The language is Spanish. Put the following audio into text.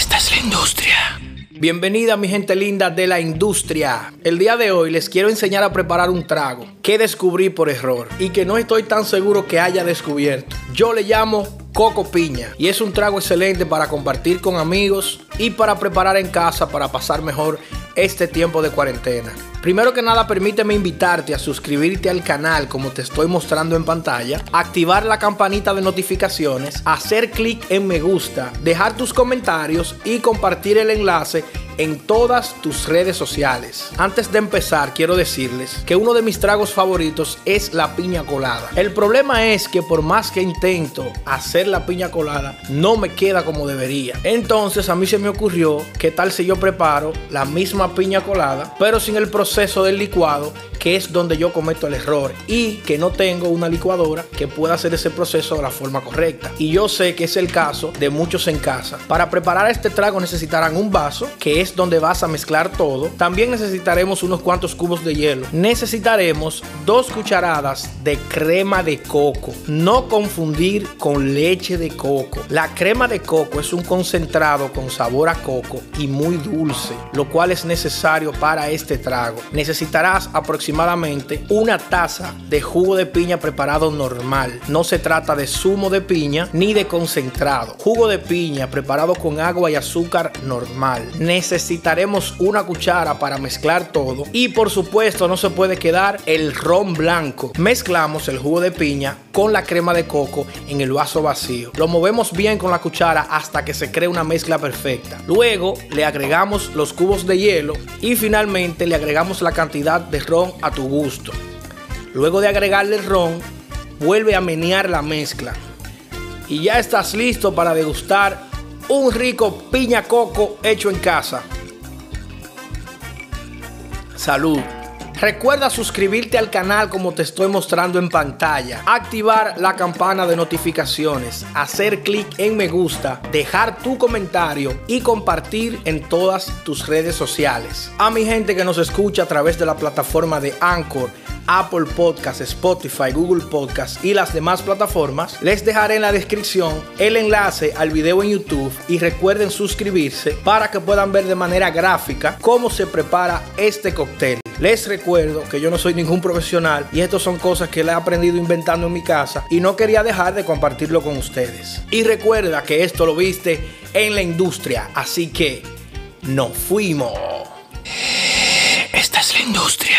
Esta es la industria. Bienvenida mi gente linda de la industria. El día de hoy les quiero enseñar a preparar un trago que descubrí por error y que no estoy tan seguro que haya descubierto. Yo le llamo coco piña y es un trago excelente para compartir con amigos y para preparar en casa para pasar mejor este tiempo de cuarentena. Primero que nada, permíteme invitarte a suscribirte al canal como te estoy mostrando en pantalla, activar la campanita de notificaciones, hacer clic en me gusta, dejar tus comentarios y compartir el enlace en todas tus redes sociales. Antes de empezar, quiero decirles que uno de mis tragos favoritos es la piña colada. El problema es que por más que intento hacer la piña colada, no me queda como debería. Entonces a mí se me ocurrió, ¿qué tal si yo preparo la misma piña colada, pero sin el proceso del licuado que es donde yo cometo el error y que no tengo una licuadora que pueda hacer ese proceso de la forma correcta. Y yo sé que es el caso de muchos en casa. Para preparar este trago necesitarán un vaso, que es donde vas a mezclar todo. También necesitaremos unos cuantos cubos de hielo. Necesitaremos dos cucharadas de crema de coco. No confundir con leche de coco. La crema de coco es un concentrado con sabor a coco y muy dulce, lo cual es necesario para este trago. Necesitarás aproximadamente aproximadamente una taza de jugo de piña preparado normal. No se trata de zumo de piña ni de concentrado. Jugo de piña preparado con agua y azúcar normal. Necesitaremos una cuchara para mezclar todo y por supuesto no se puede quedar el ron blanco. Mezclamos el jugo de piña con la crema de coco en el vaso vacío. Lo movemos bien con la cuchara hasta que se cree una mezcla perfecta. Luego le agregamos los cubos de hielo y finalmente le agregamos la cantidad de ron a tu gusto. Luego de agregarle el ron, vuelve a menear la mezcla. Y ya estás listo para degustar un rico piña coco hecho en casa. Salud. Recuerda suscribirte al canal como te estoy mostrando en pantalla, activar la campana de notificaciones, hacer clic en me gusta, dejar tu comentario y compartir en todas tus redes sociales. A mi gente que nos escucha a través de la plataforma de Anchor, Apple Podcast, Spotify, Google Podcast y las demás plataformas, les dejaré en la descripción el enlace al video en YouTube y recuerden suscribirse para que puedan ver de manera gráfica cómo se prepara este cóctel. Les recuerdo que yo no soy ningún profesional y estas son cosas que le he aprendido inventando en mi casa y no quería dejar de compartirlo con ustedes. Y recuerda que esto lo viste en la industria, así que nos fuimos. Esta es la industria.